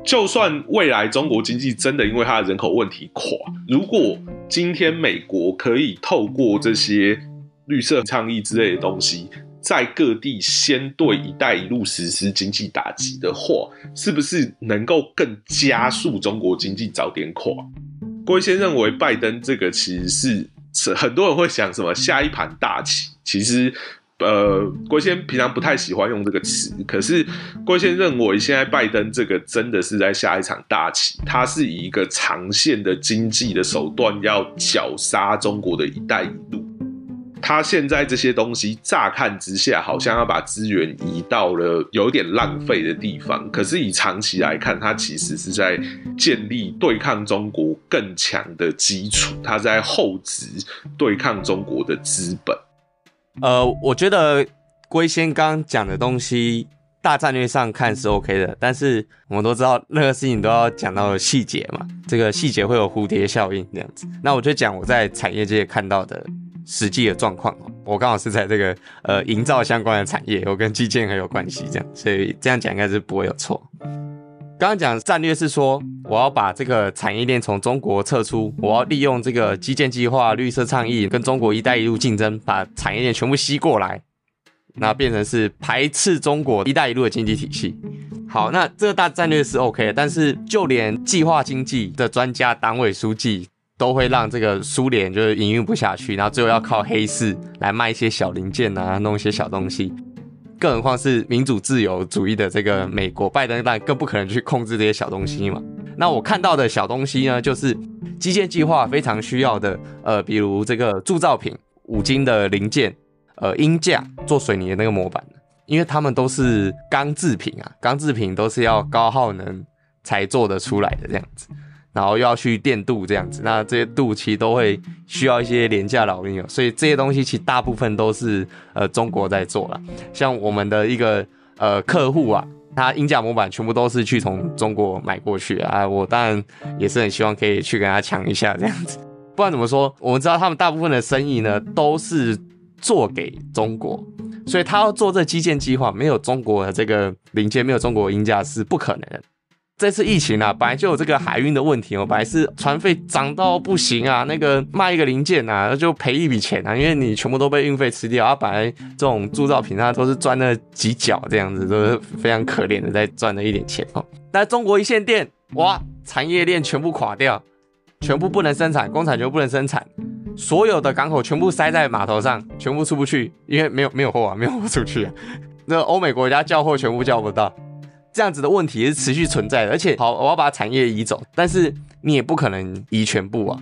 就算未来中国经济真的因为它的人口问题垮，如果今天美国可以透过这些绿色倡议之类的东西。在各地先对“一带一路”实施经济打击的话，是不是能够更加速中国经济早点垮？龟先认为，拜登这个其实是是很多人会想什么下一盘大棋。其实，呃，郭先平常不太喜欢用这个词，可是郭先认为，现在拜登这个真的是在下一场大棋，他是以一个长线的经济的手段要绞杀中国的一带一路。他现在这些东西乍看之下，好像要把资源移到了有点浪费的地方。可是以长期来看，他其实是在建立对抗中国更强的基础，他在厚植对抗中国的资本。呃，我觉得龟仙刚讲的东西大战略上看是 OK 的，但是我们都知道任何事情都要讲到细节嘛，这个细节会有蝴蝶效应这样子。那我就讲我在产业界看到的实际的状况。我刚好是在这个呃营造相关的产业，我跟基建很有关系，这样，所以这样讲应该是不会有错。刚刚讲战略是说，我要把这个产业链从中国撤出，我要利用这个基建计划、绿色倡议跟中国“一带一路”竞争，把产业链全部吸过来。那变成是排斥中国“一带一路”的经济体系。好，那这个大战略是 OK 的，但是就连计划经济的专家、党委书记都会让这个苏联就是营运不下去，然后最后要靠黑市来卖一些小零件啊，弄一些小东西。更何况是民主自由主义的这个美国，拜登当然更不可能去控制这些小东西嘛。那我看到的小东西呢，就是基建计划非常需要的，呃，比如这个铸造品、五金的零件。呃，鹰架做水泥的那个模板，因为他们都是钢制品啊，钢制品都是要高耗能才做得出来的这样子，然后又要去电镀这样子，那这些镀其实都会需要一些廉价劳力哦，所以这些东西其实大部分都是呃中国在做了，像我们的一个呃客户啊，他鹰架模板全部都是去从中国买过去啊，我当然也是很希望可以去跟他抢一下这样子，不管怎么说，我们知道他们大部分的生意呢都是。做给中国，所以他要做这基建计划，没有中国的这个零件，没有中国英价是不可能的。这次疫情啊，本来就有这个海运的问题哦，本来是船费涨到不行啊，那个卖一个零件啊，就赔一笔钱啊，因为你全部都被运费吃掉啊。本来这种铸造品啊都是赚那几角这样子，都是非常可怜的在赚那一点钱哦。但中国一线电，哇，产业链全部垮掉，全部不能生产，工厂全部不能生产。所有的港口全部塞在码头上，全部出不去，因为没有没有货啊，没有货出去。啊那欧美国家叫货全部叫不到，这样子的问题是持续存在的。而且，好，我要把产业移走，但是你也不可能移全部啊。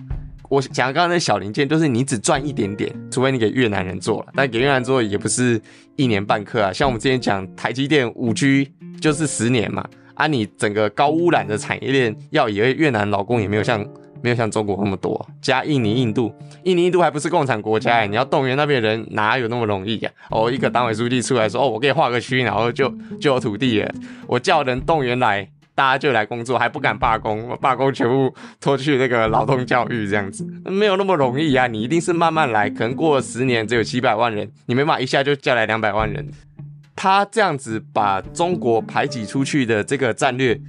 我讲刚刚那小零件，就是你只赚一点点，除非你给越南人做了，但给越南做也不是一年半刻啊。像我们之前讲台积电五 G 就是十年嘛，啊，你整个高污染的产业链要以为越南老公也没有像。没有像中国那么多，加印尼、印度，印尼、印度还不是共产国家，你要动员那边人哪有那么容易呀？哦，一个党委书记出来说，哦，我给你划个区，然后就就有土地了。我叫人动员来，大家就来工作，还不敢罢工，罢工全部拖去那个劳动教育这样子，没有那么容易啊！你一定是慢慢来，可能过了十年只有七百万人，你没法一下就叫来两百万人。他这样子把中国排挤出去的这个战略。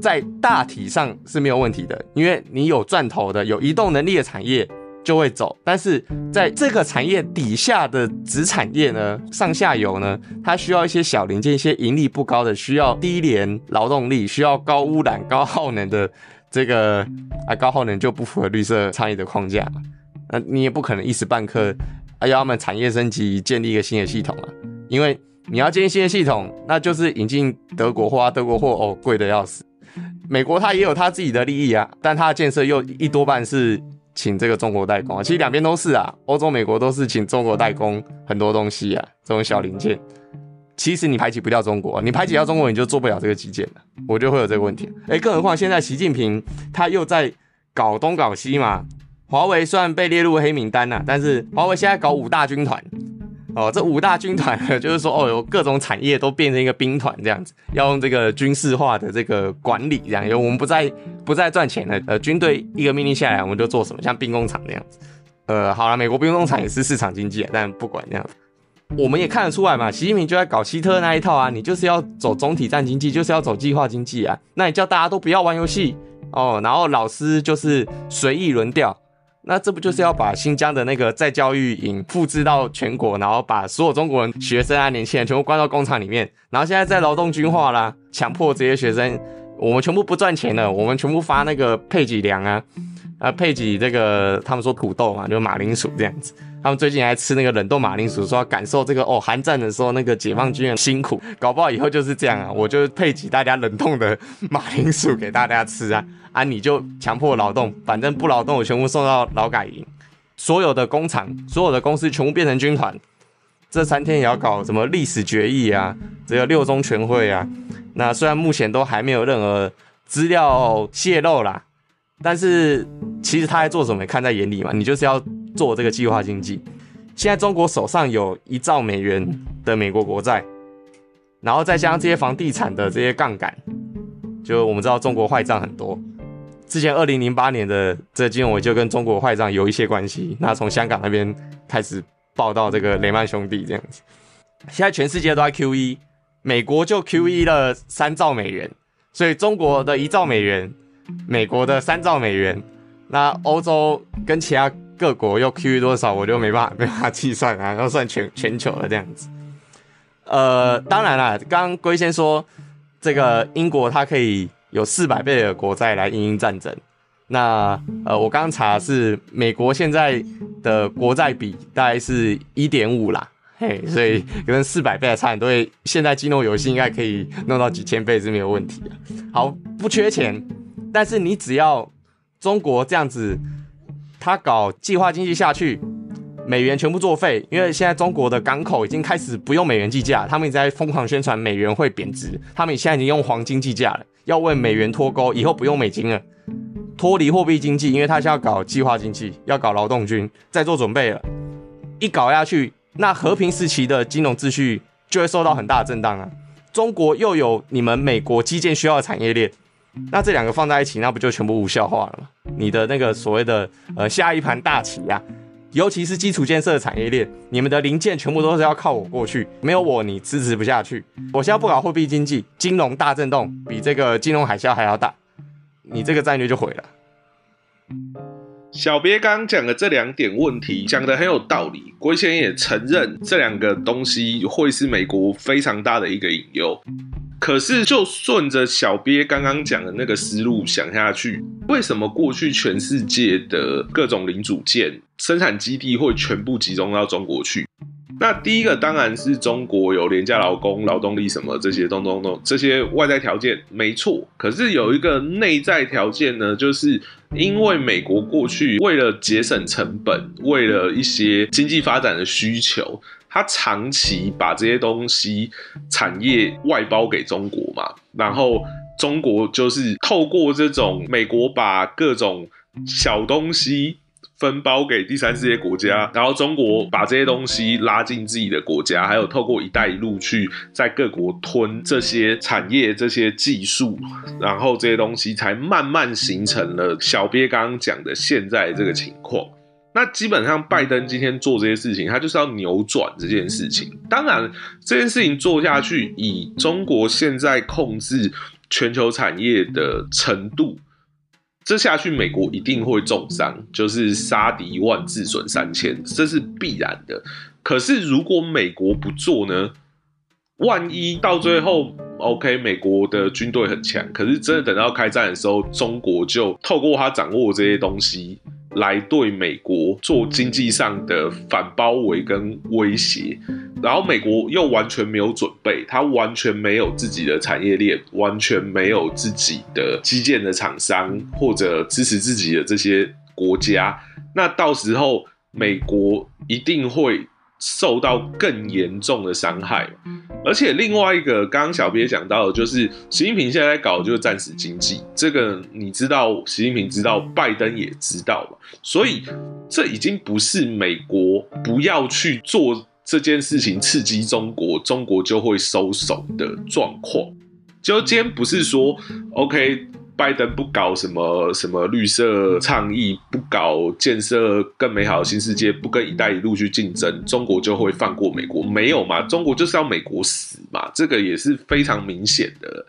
在大体上是没有问题的，因为你有赚头的、有移动能力的产业就会走。但是在这个产业底下的子产业呢，上下游呢，它需要一些小零件、一些盈利不高的、需要低廉劳动力、需要高污染、高耗能的这个啊，高耗能就不符合绿色倡议的框架嘛。那你也不可能一时半刻啊要他们产业升级、建立一个新的系统啊，因为你要建立新的系统，那就是引进德国货啊，德国货哦贵的要死。美国它也有它自己的利益啊，但它的建设又一多半是请这个中国代工啊。其实两边都是啊，欧洲、美国都是请中国代工很多东西啊，这种小零件。其实你排挤不掉中国，你排挤掉中国，你就做不了这个基建了。我就会有这个问题。哎，更何况现在习近平他又在搞东搞西嘛。华为虽然被列入黑名单了，但是华为现在搞五大军团。哦，这五大军团 就是说，哦，有各种产业都变成一个兵团这样子，要用这个军事化的这个管理这样，因为我们不再不再赚钱了。呃，军队一个命令下来，我们就做什么，像兵工厂那样子。呃，好了，美国兵工厂也是市场经济，但不管这样，我们也看得出来嘛，习近平就在搞希特那一套啊，你就是要走总体战经济，就是要走计划经济啊。那你叫大家都不要玩游戏哦，然后老师就是随意轮调。那这不就是要把新疆的那个再教育营复制到全国，然后把所有中国人、学生啊、年轻人全部关到工厂里面，然后现在在劳动军化啦，强迫这些学生，我们全部不赚钱了，我们全部发那个配给粮啊，啊配给这个他们说土豆嘛，就马铃薯这样子。他们最近还吃那个冷冻马铃薯，说要感受这个哦，寒战的时候那个解放军的辛苦，搞不好以后就是这样啊！我就配给大家冷冻的马铃薯给大家吃啊啊！你就强迫劳动，反正不劳动我全部送到劳改营，所有的工厂、所有的公司全部变成军团。这三天也要搞什么历史决议啊，这个六中全会啊。那虽然目前都还没有任何资料泄露啦，但是其实他在做什么，看在眼里嘛。你就是要。做这个计划经济，现在中国手上有一兆美元的美国国债，然后再加上这些房地产的这些杠杆，就我们知道中国坏账很多。之前二零零八年的这金融危就跟中国坏账有一些关系。那从香港那边开始报道这个雷曼兄弟这样子，现在全世界都在 QE，美国就 QE 了三兆美元，所以中国的一兆美元，美国的三兆美元，那欧洲跟其他各国又 QE 多少，我就没办法没办法计算啊，要算全全球的这样子。呃，当然了，刚龟先说这个英国它可以。有四百倍的国债来应应战争，那呃，我刚查是美国现在的国债比大概是一点五啦，嘿，所以跟四百倍的差很多。现在金融游戏应该可以弄到几千倍是没有问题的。好，不缺钱，但是你只要中国这样子，他搞计划经济下去。美元全部作废，因为现在中国的港口已经开始不用美元计价，他们也在疯狂宣传美元会贬值，他们现在已经用黄金计价了，要为美元脱钩，以后不用美金了，脱离货币经济，因为他是要搞计划经济，要搞劳动军，在做准备了，一搞下去，那和平时期的金融秩序就会受到很大的震荡啊。中国又有你们美国基建需要的产业链，那这两个放在一起，那不就全部无效化了吗？你的那个所谓的呃下一盘大棋呀。尤其是基础建设的产业链，你们的零件全部都是要靠我过去，没有我你支持不下去。我现在不搞货币经济，金融大震动，比这个金融海啸还要大，你这个战略就毁了。小别刚讲的这两点问题讲的很有道理，龟先也承认这两个东西会是美国非常大的一个隐忧。可是，就顺着小鳖刚刚讲的那个思路想下去，为什么过去全世界的各种零组件生产基地会全部集中到中国去？那第一个当然是中国有廉价劳工、劳动力什么这些东东东这些外在条件没错。可是有一个内在条件呢，就是因为美国过去为了节省成本，为了一些经济发展的需求。他长期把这些东西产业外包给中国嘛，然后中国就是透过这种美国把各种小东西分包给第三世界国家，然后中国把这些东西拉进自己的国家，还有透过“一带一路”去在各国吞这些产业、这些技术，然后这些东西才慢慢形成了小鳖刚刚讲的现在这个情况。那基本上，拜登今天做这些事情，他就是要扭转这件事情。当然，这件事情做下去，以中国现在控制全球产业的程度，这下去美国一定会重伤，就是杀敌一万，自损三千，这是必然的。可是，如果美国不做呢？万一到最后，OK，美国的军队很强，可是真的等到开战的时候，中国就透过他掌握这些东西。来对美国做经济上的反包围跟威胁，然后美国又完全没有准备，他完全没有自己的产业链，完全没有自己的基建的厂商或者支持自己的这些国家，那到时候美国一定会。受到更严重的伤害，而且另外一个，刚刚小编讲到的，就是习近平现在在搞的就是战时经济，这个你知道，习近平知道，拜登也知道嘛，所以这已经不是美国不要去做这件事情刺激中国，中国就会收手的状况。就今天不是说 OK。拜登不搞什么什么绿色倡议，不搞建设更美好的新世界，不跟“一带一路”去竞争，中国就会放过美国？没有嘛？中国就是要美国死嘛？这个也是非常明显的。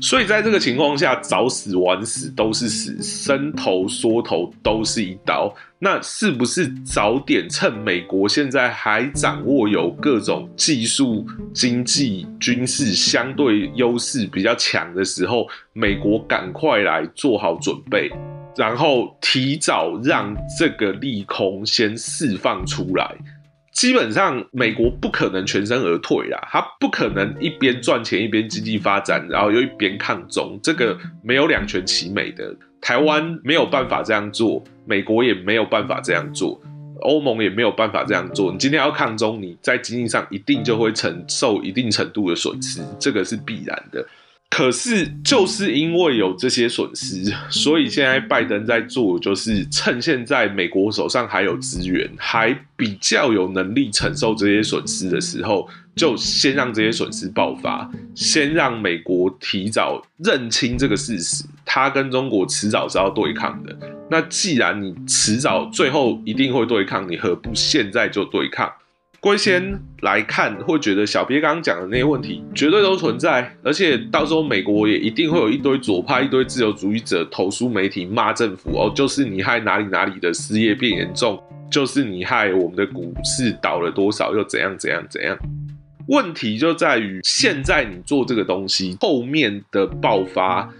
所以在这个情况下，早死晚死都是死，伸头缩头都是一刀。那是不是早点趁美国现在还掌握有各种技术、经济、军事相对优势比较强的时候，美国赶快来做好准备，然后提早让这个利空先释放出来？基本上，美国不可能全身而退啦，他不可能一边赚钱一边经济发展，然后又一边抗中，这个没有两全其美的。台湾没有办法这样做，美国也没有办法这样做，欧盟也没有办法这样做。你今天要抗中，你在经济上一定就会承受一定程度的损失，这个是必然的。可是就是因为有这些损失，所以现在拜登在做，就是趁现在美国手上还有资源，还比较有能力承受这些损失的时候，就先让这些损失爆发，先让美国提早认清这个事实，他跟中国迟早是要对抗的。那既然你迟早最后一定会对抗，你何不现在就对抗？龟仙来看，会觉得小鳖刚刚讲的那些问题绝对都存在，而且到时候美国也一定会有一堆左派、一堆自由主义者投诉媒体骂政府哦，就是你害哪里哪里的失业变严重，就是你害我们的股市倒了多少，又怎样怎样怎样。问题就在于现在你做这个东西后面的爆发，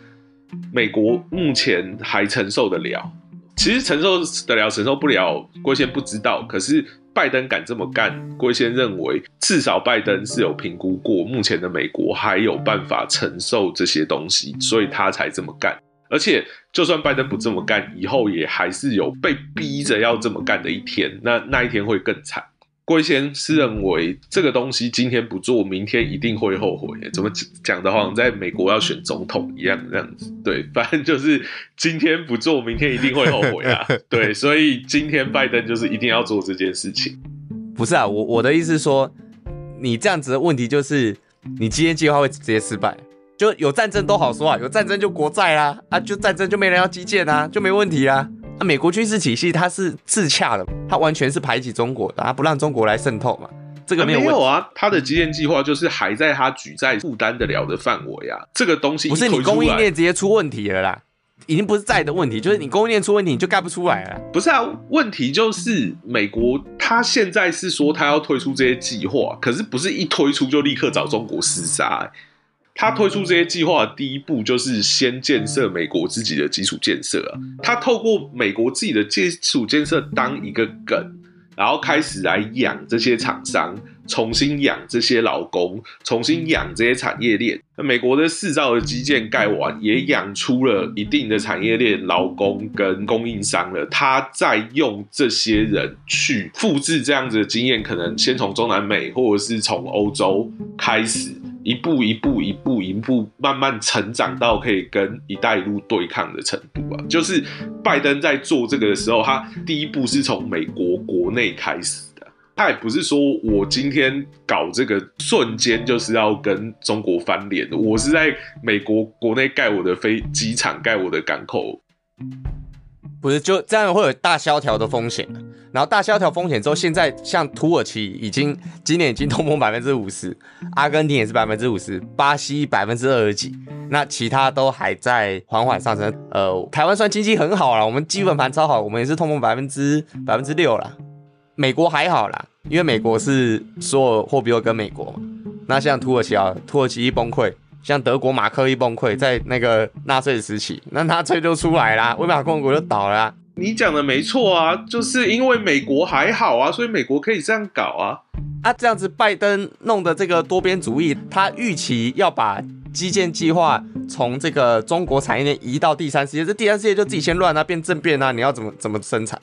美国目前还承受得了？其实承受得了，承受不了，郭先不知道，可是。拜登敢这么干，龟先认为至少拜登是有评估过目前的美国还有办法承受这些东西，所以他才这么干。而且就算拜登不这么干，以后也还是有被逼着要这么干的一天，那那一天会更惨。龟先是认为这个东西今天不做，明天一定会后悔。怎么讲的话，在美国要选总统一样这样子。对，反正就是今天不做，明天一定会后悔啊。对，所以今天拜登就是一定要做这件事情。不是啊，我我的意思是说，你这样子的问题就是，你今天计划会直接失败。就有战争都好说啊，有战争就国债啦，啊，就战争就没人要基建啊，就没问题啊。那美国军事体系它是自洽的，它完全是排挤中国的，它不让中国来渗透嘛。这个没有没有啊，它的基建计划就是还在它举债负担得了的范围啊。这个东西不是你供应链直接出问题了啦，已经不是债的问题，就是你供应链出问题，你就盖不出来了。不是啊，问题就是美国它现在是说它要推出这些计划，可是不是一推出就立刻找中国厮杀。他推出这些计划的第一步就是先建设美国自己的基础建设啊。他透过美国自己的基础建设当一个梗，然后开始来养这些厂商，重新养这些劳工，重新养这些产业链。那美国的四兆的基建盖完，也养出了一定的产业链、劳工跟供应商了。他再用这些人去复制这样子的经验，可能先从中南美或者是从欧洲开始。一步一步一步一步慢慢成长到可以跟“一带一路”对抗的程度啊！就是拜登在做这个的时候，他第一步是从美国国内开始的。他也不是说我今天搞这个瞬间就是要跟中国翻脸，我是在美国国内盖我的飞机场、盖我的港口。不是就这样会有大萧条的风险，然后大萧条风险之后，现在像土耳其已经今年已经通膨百分之五十，阿根廷也是百分之五十，巴西百分之二十几，那其他都还在缓缓上升。呃，台湾算经济很好了，我们基本盘超好，我们也是通膨百分之百分之六了。美国还好啦，因为美国是所有货币都跟美国嘛。那像土耳其啊，土耳其一崩溃。像德国马克一崩溃，在那个纳粹时期，那纳粹就出来啦，威玛共和国就倒了。你讲的没错啊，就是因为美国还好啊，所以美国可以这样搞啊。啊，这样子拜登弄的这个多边主义，他预期要把基建计划从这个中国产业链移到第三世界，这第三世界就自己先乱啊，变政变啊，你要怎么怎么生产？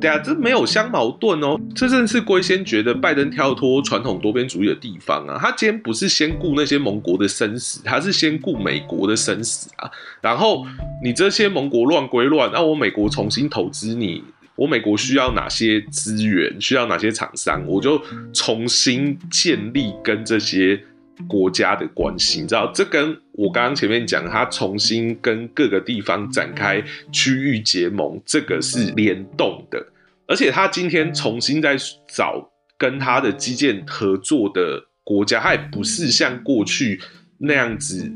对啊，这没有相矛盾哦。这正是龟先觉得拜登跳脱传统多边主义的地方啊。他今天不是先顾那些盟国的生死，他是先顾美国的生死啊。然后你这些盟国乱归乱，那我美国重新投资你，我美国需要哪些资源，需要哪些厂商，我就重新建立跟这些。国家的关系，你知道，这跟我刚刚前面讲，他重新跟各个地方展开区域结盟，这个是联动的。而且他今天重新在找跟他的基建合作的国家，他也不是像过去那样子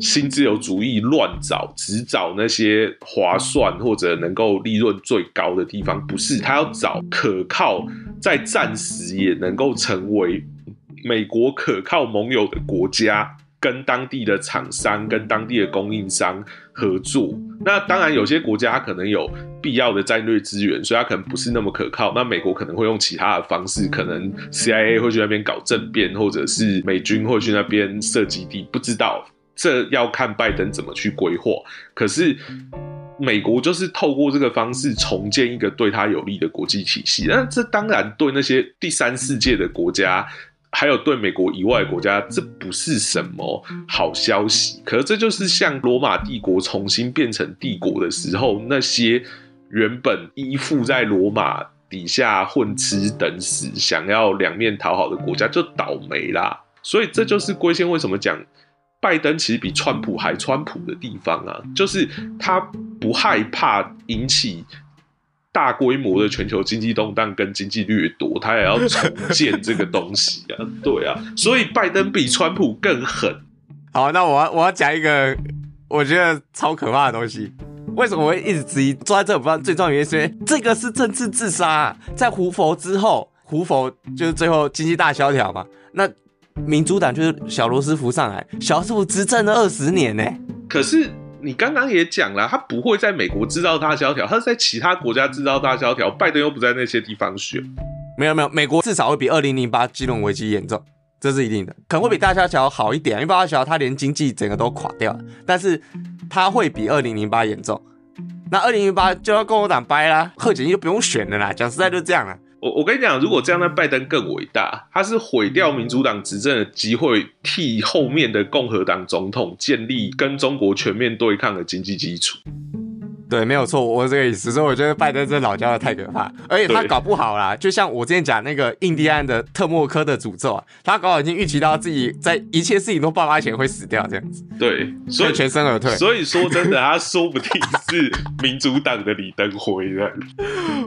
新自由主义乱找，只找那些划算或者能够利润最高的地方，不是他要找可靠，在暂时也能够成为。美国可靠盟友的国家跟当地的厂商、跟当地的供应商合作，那当然有些国家可能有必要的战略资源，所以它可能不是那么可靠。那美国可能会用其他的方式，可能 CIA 会去那边搞政变，或者是美军会去那边设基地，不知道这要看拜登怎么去规划。可是美国就是透过这个方式重建一个对他有利的国际体系，那这当然对那些第三世界的国家。还有对美国以外的国家，这不是什么好消息。可是这就是像罗马帝国重新变成帝国的时候，那些原本依附在罗马底下混吃等死、想要两面讨好的国家就倒霉啦。所以这就是龟仙为什么讲拜登其实比川普还川普的地方啊，就是他不害怕引起。大规模的全球经济动荡跟经济掠夺，他也要重建这个东西啊，对啊，所以拜登比川普更狠。好，那我要我要讲一个我觉得超可怕的东西。为什么我会一直质疑坐在这不最重要原因？是因为这个是政治自杀。在胡佛之后，胡佛就是最后经济大萧条嘛，那民主党就是小罗斯福上来，小罗斯福执政了二十年呢。可是。你刚刚也讲了，他不会在美国制造大萧条，他是在其他国家制造大萧条。拜登又不在那些地方选，没有没有，美国至少会比二零零八金融危机严重，这是一定的，可能会比大萧条好一点，因为大萧条它连经济整个都垮掉了，但是它会比二零零八严重。那二零零八就要共和党掰啦，贺锦丽就不用选了啦，讲实在就这样了。我我跟你讲，如果这样，那拜登更伟大。他是毁掉民主党执政的机会，替后面的共和党总统建立跟中国全面对抗的经济基础。对，没有错，我是这个意思。所以我觉得拜登这老家伙太可怕，而且他搞不好啦，就像我之前讲那个印第安的特莫科的诅咒啊，他搞好已经预期到自己在一切事情都爆发前会死掉这样子。对，所以全身而退。所以说真的，他说不定是民主党的李登辉的。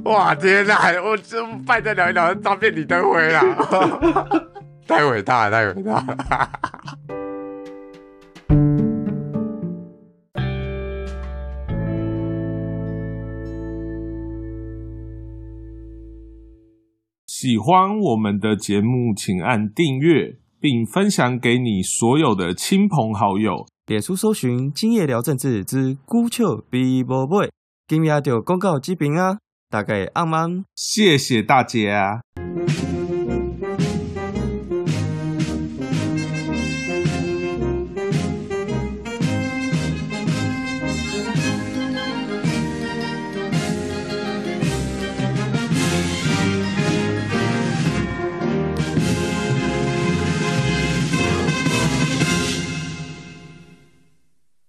哇，天哪！我这拜登聊一聊，诈骗李登辉啦，太伟大了，太伟大了。喜欢我们的节目，请按订阅，并分享给你所有的亲朋好友。脸书搜寻“今夜聊政治之孤丘比伯贝”，今夜就公告这边啊，大概暗安，谢谢大家。